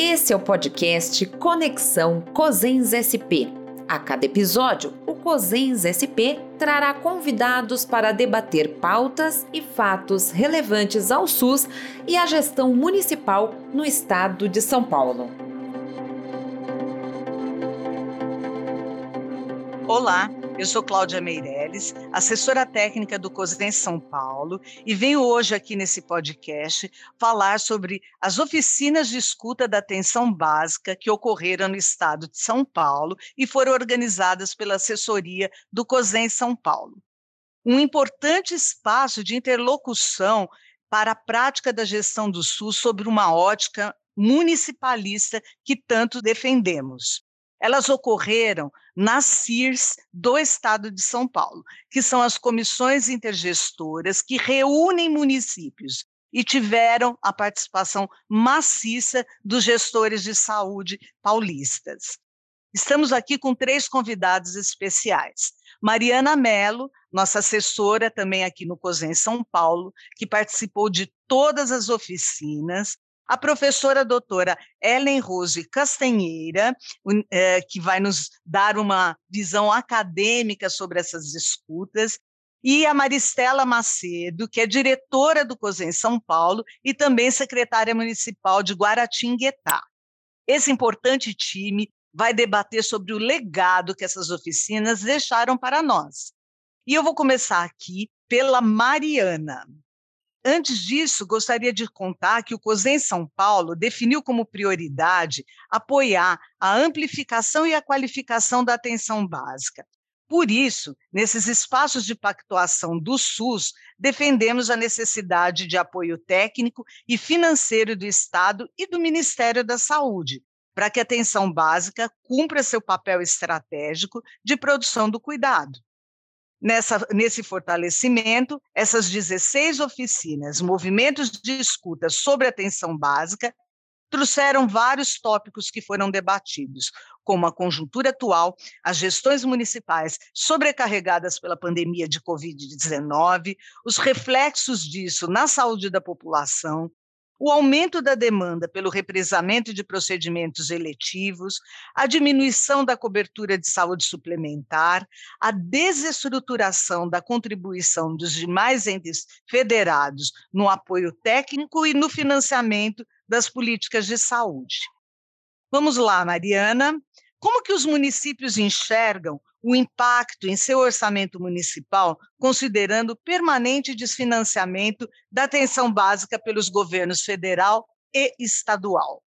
Esse é o podcast Conexão Cosens SP. A cada episódio, o Cosens SP trará convidados para debater pautas e fatos relevantes ao SUS e à gestão municipal no estado de São Paulo. Olá, eu sou Cláudia Meirelles, assessora técnica do COSEN São Paulo, e venho hoje aqui nesse podcast falar sobre as oficinas de escuta da atenção básica que ocorreram no estado de São Paulo e foram organizadas pela assessoria do COSEN São Paulo. Um importante espaço de interlocução para a prática da gestão do SUS sobre uma ótica municipalista que tanto defendemos. Elas ocorreram nas CIRS do Estado de São Paulo, que são as comissões intergestoras que reúnem municípios e tiveram a participação maciça dos gestores de saúde paulistas. Estamos aqui com três convidados especiais. Mariana Mello, nossa assessora também aqui no COSEN São Paulo, que participou de todas as oficinas, a professora doutora Ellen Rose Castanheira, é, que vai nos dar uma visão acadêmica sobre essas escutas, e a Maristela Macedo, que é diretora do COSEN São Paulo e também secretária municipal de Guaratinguetá. Esse importante time vai debater sobre o legado que essas oficinas deixaram para nós. E eu vou começar aqui pela Mariana. Antes disso, gostaria de contar que o COSEN São Paulo definiu como prioridade apoiar a amplificação e a qualificação da atenção básica. Por isso, nesses espaços de pactuação do SUS, defendemos a necessidade de apoio técnico e financeiro do Estado e do Ministério da Saúde, para que a atenção básica cumpra seu papel estratégico de produção do cuidado. Nessa, nesse fortalecimento, essas 16 oficinas, movimentos de escuta sobre atenção básica, trouxeram vários tópicos que foram debatidos, como a conjuntura atual, as gestões municipais sobrecarregadas pela pandemia de Covid-19, os reflexos disso na saúde da população, o aumento da demanda pelo represamento de procedimentos eletivos, a diminuição da cobertura de saúde suplementar, a desestruturação da contribuição dos demais entes federados no apoio técnico e no financiamento das políticas de saúde. Vamos lá, Mariana. Como que os municípios enxergam o impacto em seu orçamento municipal, considerando o permanente desfinanciamento da atenção básica pelos governos federal e estadual.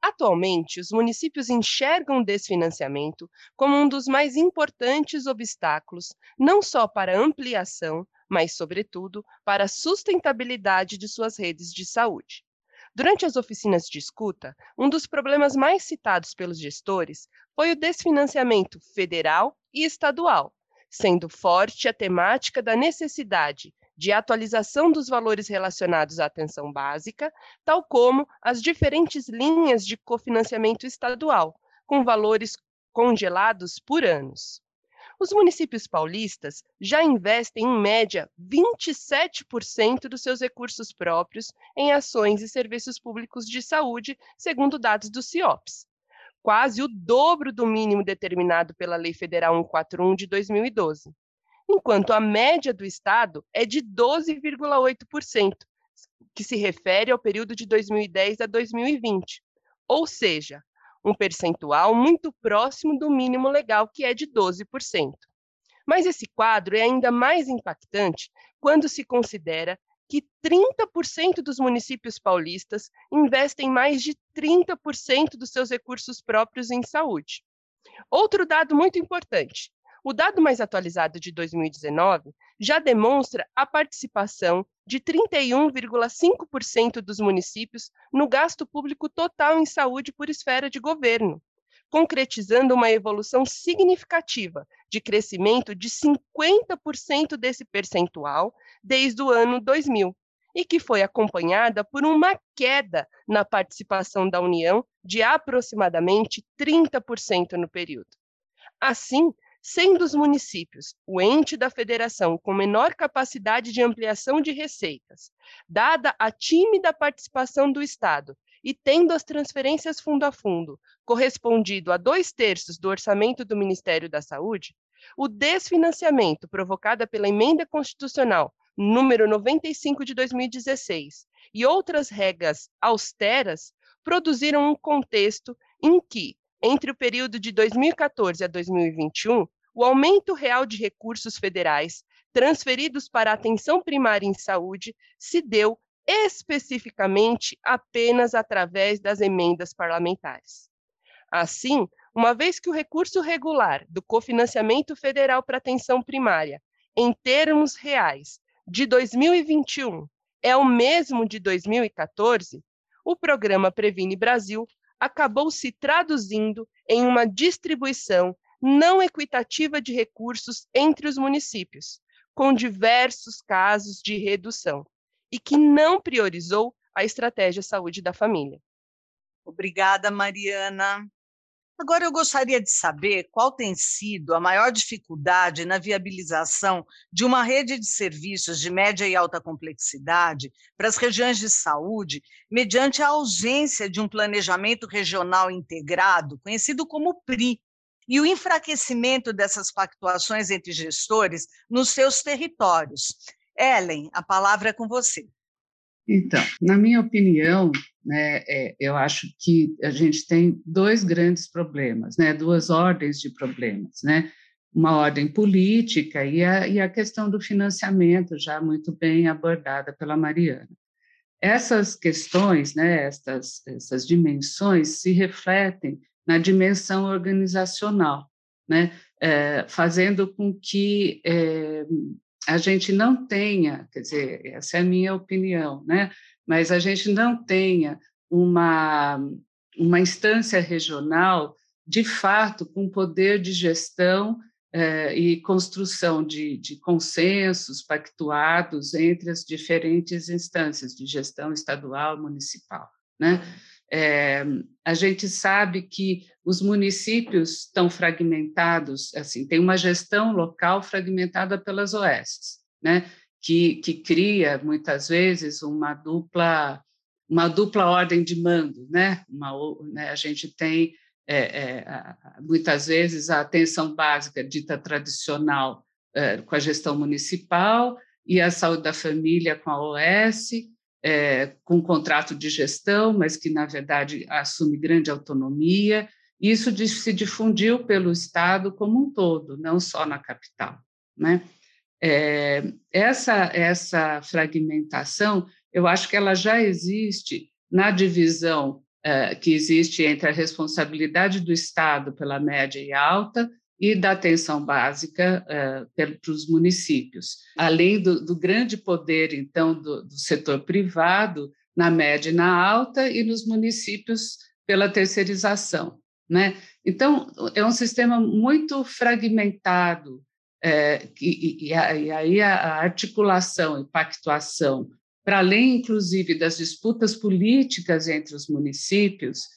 Atualmente, os municípios enxergam o desfinanciamento como um dos mais importantes obstáculos, não só para ampliação, mas, sobretudo, para a sustentabilidade de suas redes de saúde. Durante as oficinas de escuta, um dos problemas mais citados pelos gestores foi o desfinanciamento federal e estadual, sendo forte a temática da necessidade de atualização dos valores relacionados à atenção básica, tal como as diferentes linhas de cofinanciamento estadual, com valores congelados por anos. Os municípios paulistas já investem, em média, 27% dos seus recursos próprios em ações e serviços públicos de saúde, segundo dados do CIOPS, quase o dobro do mínimo determinado pela Lei Federal 141 de 2012, enquanto a média do Estado é de 12,8%, que se refere ao período de 2010 a 2020, ou seja, um percentual muito próximo do mínimo legal, que é de 12%. Mas esse quadro é ainda mais impactante quando se considera que 30% dos municípios paulistas investem mais de 30% dos seus recursos próprios em saúde. Outro dado muito importante: o dado mais atualizado de 2019 já demonstra a participação de 31,5% dos municípios no gasto público total em saúde por esfera de governo, concretizando uma evolução significativa de crescimento de 50% desse percentual desde o ano 2000, e que foi acompanhada por uma queda na participação da União de aproximadamente 30% no período. Assim, sendo os municípios o ente da federação com menor capacidade de ampliação de receitas, dada a tímida participação do Estado e tendo as transferências fundo a fundo correspondido a dois terços do orçamento do Ministério da Saúde, o desfinanciamento provocado pela emenda constitucional número 95 de 2016 e outras regras austeras produziram um contexto em que, entre o período de 2014 a 2021, o aumento real de recursos federais transferidos para a atenção primária em saúde se deu especificamente apenas através das emendas parlamentares. Assim, uma vez que o recurso regular do cofinanciamento federal para atenção primária, em termos reais, de 2021 é o mesmo de 2014, o programa Previne Brasil acabou se traduzindo em uma distribuição não equitativa de recursos entre os municípios, com diversos casos de redução, e que não priorizou a estratégia saúde da família. Obrigada, Mariana. Agora, eu gostaria de saber qual tem sido a maior dificuldade na viabilização de uma rede de serviços de média e alta complexidade para as regiões de saúde, mediante a ausência de um planejamento regional integrado, conhecido como PRI, e o enfraquecimento dessas pactuações entre gestores nos seus territórios. Ellen, a palavra é com você. Então, na minha opinião, né, é, eu acho que a gente tem dois grandes problemas, né, duas ordens de problemas, né, uma ordem política e a, e a questão do financiamento, já muito bem abordada pela Mariana. Essas questões, né, estas, essas dimensões se refletem na dimensão organizacional, né, é, fazendo com que é, a gente não tenha, quer dizer, essa é a minha opinião, né? Mas a gente não tenha uma, uma instância regional, de fato, com poder de gestão eh, e construção de, de consensos pactuados entre as diferentes instâncias de gestão estadual, municipal, né? É, a gente sabe que os municípios estão fragmentados, assim, tem uma gestão local fragmentada pelas OS, né? Que, que cria muitas vezes uma dupla uma dupla ordem de mando, né? Uma, né? A gente tem é, é, muitas vezes a atenção básica dita tradicional com a gestão municipal e a saúde da família com a OS é, com contrato de gestão, mas que, na verdade, assume grande autonomia. Isso se difundiu pelo Estado como um todo, não só na capital. Né? É, essa, essa fragmentação, eu acho que ela já existe na divisão é, que existe entre a responsabilidade do Estado pela média e alta e da atenção básica uh, para os municípios, além do, do, grande poder, então, do, do, setor privado na média e na alta e nos municípios pela terceirização. Né? Então, é um sistema muito fragmentado, é, e, e, aí a articulação e pactuação, para além, inclusive, das disputas políticas entre os municípios,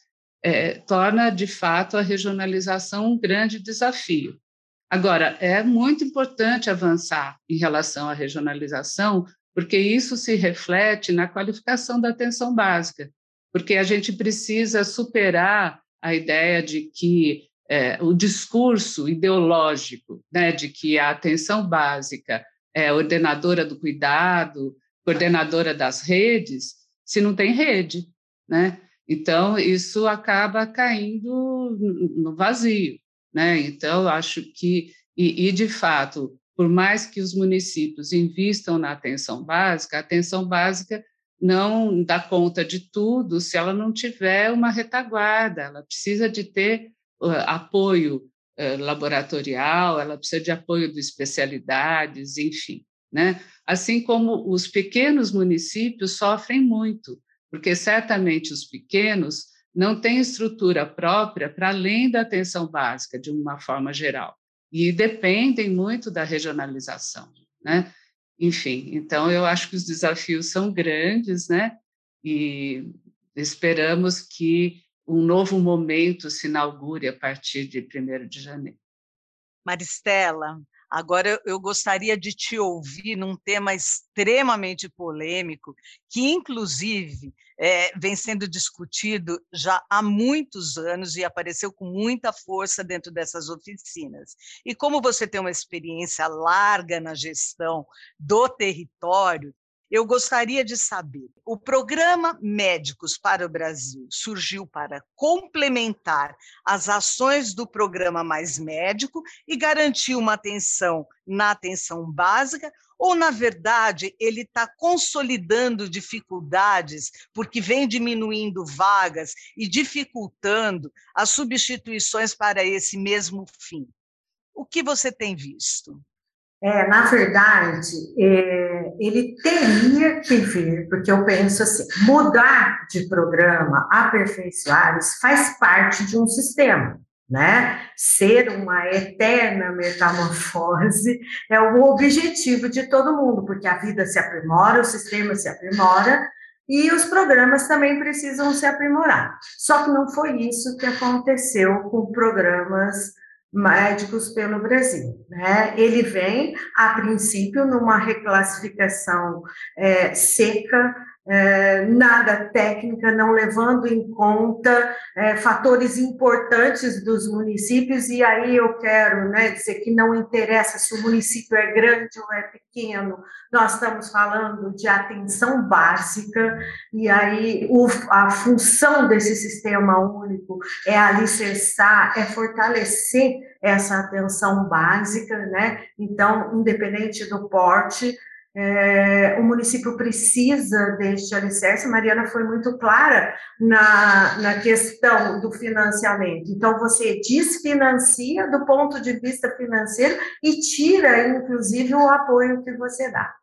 é, torna, de fato, a regionalização um grande desafio. Agora, é muito importante avançar em relação à regionalização, porque isso se reflete na qualificação da atenção básica, porque a gente precisa superar a ideia de que é, o discurso ideológico né, de que a atenção básica é ordenadora do cuidado, coordenadora das redes, se não tem rede, né? Então, isso acaba caindo no vazio. Né? Então, acho que, e, e, de fato, por mais que os municípios invistam na atenção básica, a atenção básica não dá conta de tudo se ela não tiver uma retaguarda, ela precisa de ter uh, apoio uh, laboratorial, ela precisa de apoio de especialidades, enfim. Né? Assim como os pequenos municípios sofrem muito, porque certamente os pequenos não têm estrutura própria para além da atenção básica, de uma forma geral, e dependem muito da regionalização, né? Enfim, então eu acho que os desafios são grandes, né? E esperamos que um novo momento se inaugure a partir de 1 de janeiro. Maristela, Agora, eu gostaria de te ouvir num tema extremamente polêmico, que, inclusive, é, vem sendo discutido já há muitos anos e apareceu com muita força dentro dessas oficinas. E como você tem uma experiência larga na gestão do território, eu gostaria de saber: o programa Médicos para o Brasil surgiu para complementar as ações do programa Mais Médico e garantir uma atenção na atenção básica, ou, na verdade, ele está consolidando dificuldades, porque vem diminuindo vagas e dificultando as substituições para esse mesmo fim? O que você tem visto? É, na verdade, é, ele teria que vir, porque eu penso assim, mudar de programa, aperfeiçoar, isso faz parte de um sistema, né? Ser uma eterna metamorfose é o objetivo de todo mundo, porque a vida se aprimora, o sistema se aprimora, e os programas também precisam se aprimorar. Só que não foi isso que aconteceu com programas médicos pelo Brasil. Né? Ele vem, a princípio, numa reclassificação é, seca, é, nada técnica, não levando em conta é, fatores importantes dos municípios, e aí eu quero né, dizer que não interessa se o município é grande ou é pequeno, nós estamos falando de atenção básica, e aí o, a função desse sistema único é alicerçar, é fortalecer essa atenção básica, né? Então, independente do porte, é, o município precisa deste alicerce. Mariana foi muito clara na, na questão do financiamento. Então, você desfinancia do ponto de vista financeiro e tira, inclusive, o apoio que você dá.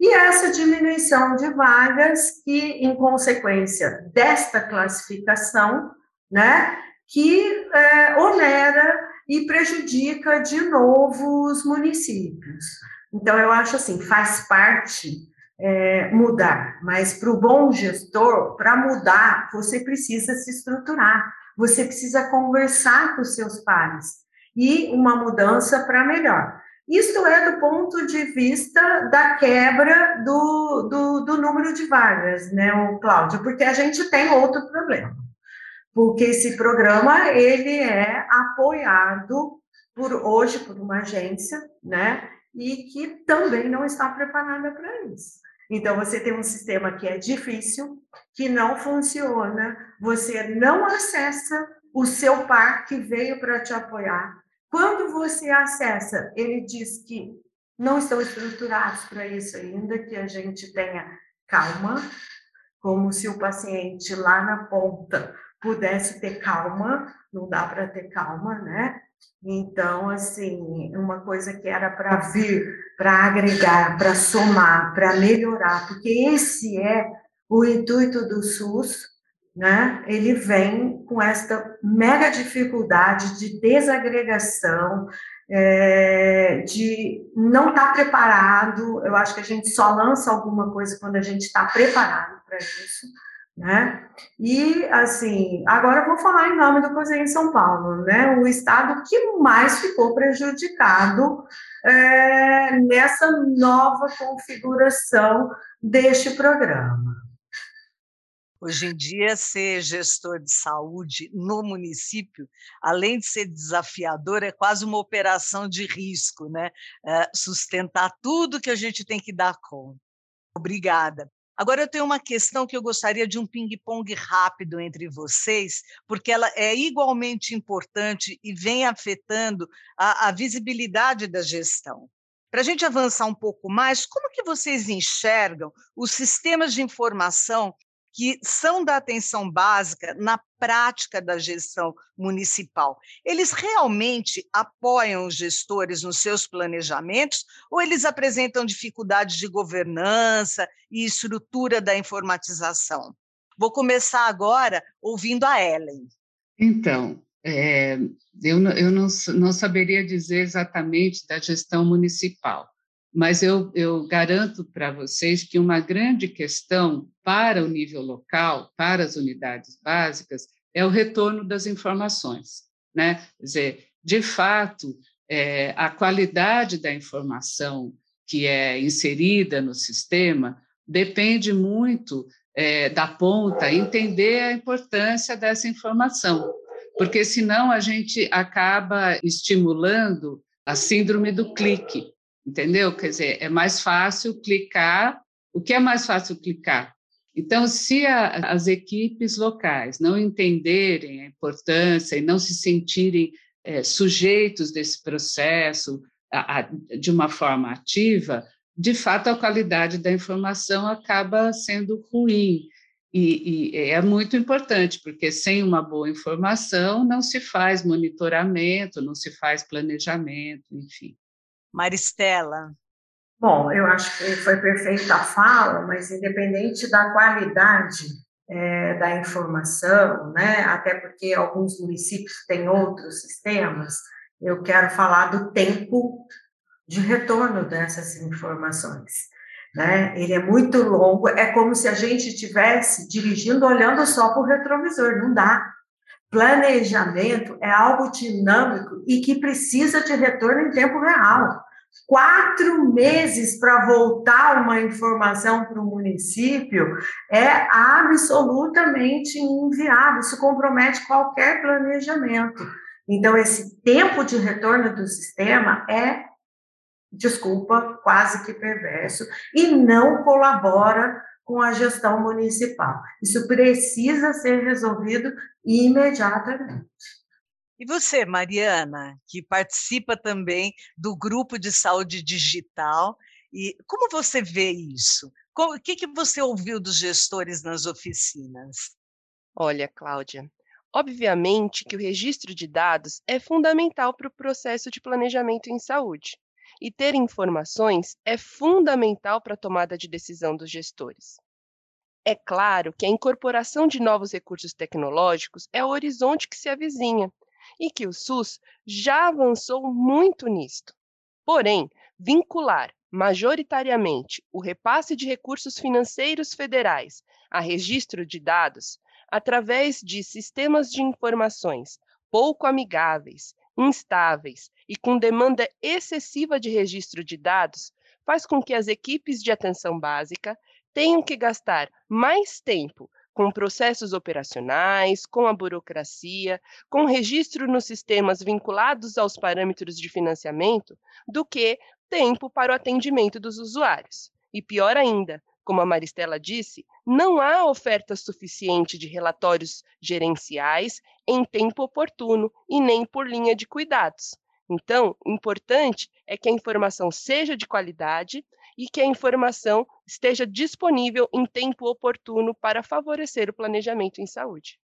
E essa diminuição de vagas, que, em consequência desta classificação, né, que é, onera e prejudica de novo os municípios. Então, eu acho assim, faz parte é, mudar, mas para o bom gestor, para mudar, você precisa se estruturar, você precisa conversar com os seus pares e uma mudança para melhor. Isto é do ponto de vista da quebra do, do, do número de vagas, né, Cláudio? Porque a gente tem outro problema. Porque esse programa, ele é apoiado por hoje por uma agência, né? E que também não está preparada para isso. Então, você tem um sistema que é difícil, que não funciona, você não acessa o seu par que veio para te apoiar. Quando você acessa, ele diz que não estão estruturados para isso ainda, que a gente tenha calma, como se o paciente lá na ponta pudesse ter calma, não dá para ter calma, né? Então, assim, uma coisa que era para vir, para agregar, para somar, para melhorar, porque esse é o intuito do SUS, né? Ele vem com esta mega dificuldade de desagregação, é, de não estar tá preparado. Eu acho que a gente só lança alguma coisa quando a gente está preparado para isso né? E, assim, agora vou falar em nome do Cozinha em São Paulo, né? O estado que mais ficou prejudicado é, nessa nova configuração deste programa. Hoje em dia, ser gestor de saúde no município, além de ser desafiador, é quase uma operação de risco, né? É, sustentar tudo que a gente tem que dar conta. Obrigada. Agora, eu tenho uma questão que eu gostaria de um ping-pong rápido entre vocês, porque ela é igualmente importante e vem afetando a, a visibilidade da gestão. Para a gente avançar um pouco mais, como que vocês enxergam os sistemas de informação que são da atenção básica na prática da gestão municipal. Eles realmente apoiam os gestores nos seus planejamentos ou eles apresentam dificuldades de governança e estrutura da informatização? Vou começar agora ouvindo a Ellen. Então, é, eu, eu não, não saberia dizer exatamente da gestão municipal, mas eu, eu garanto para vocês que uma grande questão para o nível local, para as unidades básicas, é o retorno das informações. Né? Quer dizer, de fato, é, a qualidade da informação que é inserida no sistema depende muito é, da ponta entender a importância dessa informação, porque senão a gente acaba estimulando a síndrome do clique, entendeu? Quer dizer, é mais fácil clicar. O que é mais fácil clicar? Então, se a, as equipes locais não entenderem a importância e não se sentirem é, sujeitos desse processo a, a, de uma forma ativa, de fato a qualidade da informação acaba sendo ruim. E, e, é muito importante, porque sem uma boa informação não se faz monitoramento, não se faz planejamento, enfim. Maristela. Bom, eu acho que foi perfeita a fala, mas independente da qualidade é, da informação, né, até porque alguns municípios têm outros sistemas, eu quero falar do tempo de retorno dessas informações. Né? Ele é muito longo, é como se a gente estivesse dirigindo olhando só para o retrovisor, não dá. Planejamento é algo dinâmico e que precisa de retorno em tempo real. Quatro meses para voltar uma informação para o município é absolutamente inviável, isso compromete qualquer planejamento. Então, esse tempo de retorno do sistema é desculpa, quase que perverso, e não colabora com a gestão municipal. Isso precisa ser resolvido imediatamente. E você, Mariana, que participa também do grupo de saúde digital, e como você vê isso? o que, que você ouviu dos gestores nas oficinas? Olha, Cláudia, obviamente que o registro de dados é fundamental para o processo de planejamento em saúde e ter informações é fundamental para a tomada de decisão dos gestores. É claro que a incorporação de novos recursos tecnológicos é o horizonte que se avizinha e que o SUS já avançou muito nisto. Porém, vincular majoritariamente o repasse de recursos financeiros federais a registro de dados através de sistemas de informações pouco amigáveis instáveis e com demanda excessiva de registro de dados, faz com que as equipes de atenção básica tenham que gastar mais tempo com processos operacionais, com a burocracia, com registro nos sistemas vinculados aos parâmetros de financiamento, do que tempo para o atendimento dos usuários. E pior ainda, como a Maristela disse, não há oferta suficiente de relatórios gerenciais em tempo oportuno e nem por linha de cuidados. Então, importante é que a informação seja de qualidade e que a informação esteja disponível em tempo oportuno para favorecer o planejamento em saúde.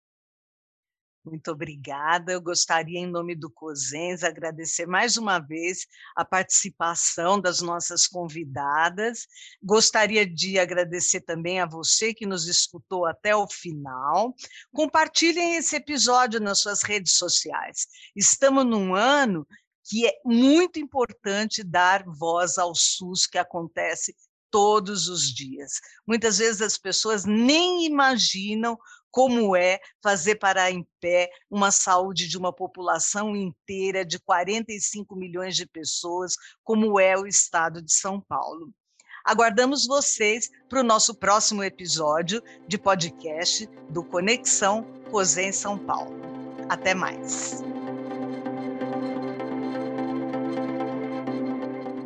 Muito obrigada. Eu gostaria, em nome do COSENS, agradecer mais uma vez a participação das nossas convidadas. Gostaria de agradecer também a você que nos escutou até o final. Compartilhem esse episódio nas suas redes sociais. Estamos num ano que é muito importante dar voz ao SUS, que acontece todos os dias. Muitas vezes as pessoas nem imaginam como é fazer parar em pé uma saúde de uma população inteira de 45 milhões de pessoas, como é o estado de São Paulo. Aguardamos vocês para o nosso próximo episódio de podcast do Conexão Cosém São Paulo. Até mais.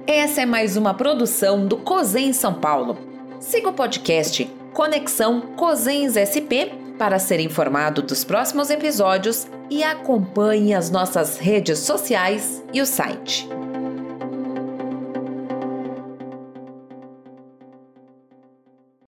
Essa é mais uma produção do Cosém São Paulo. Siga o podcast Conexão Cosens SP para ser informado dos próximos episódios e acompanhe as nossas redes sociais e o site.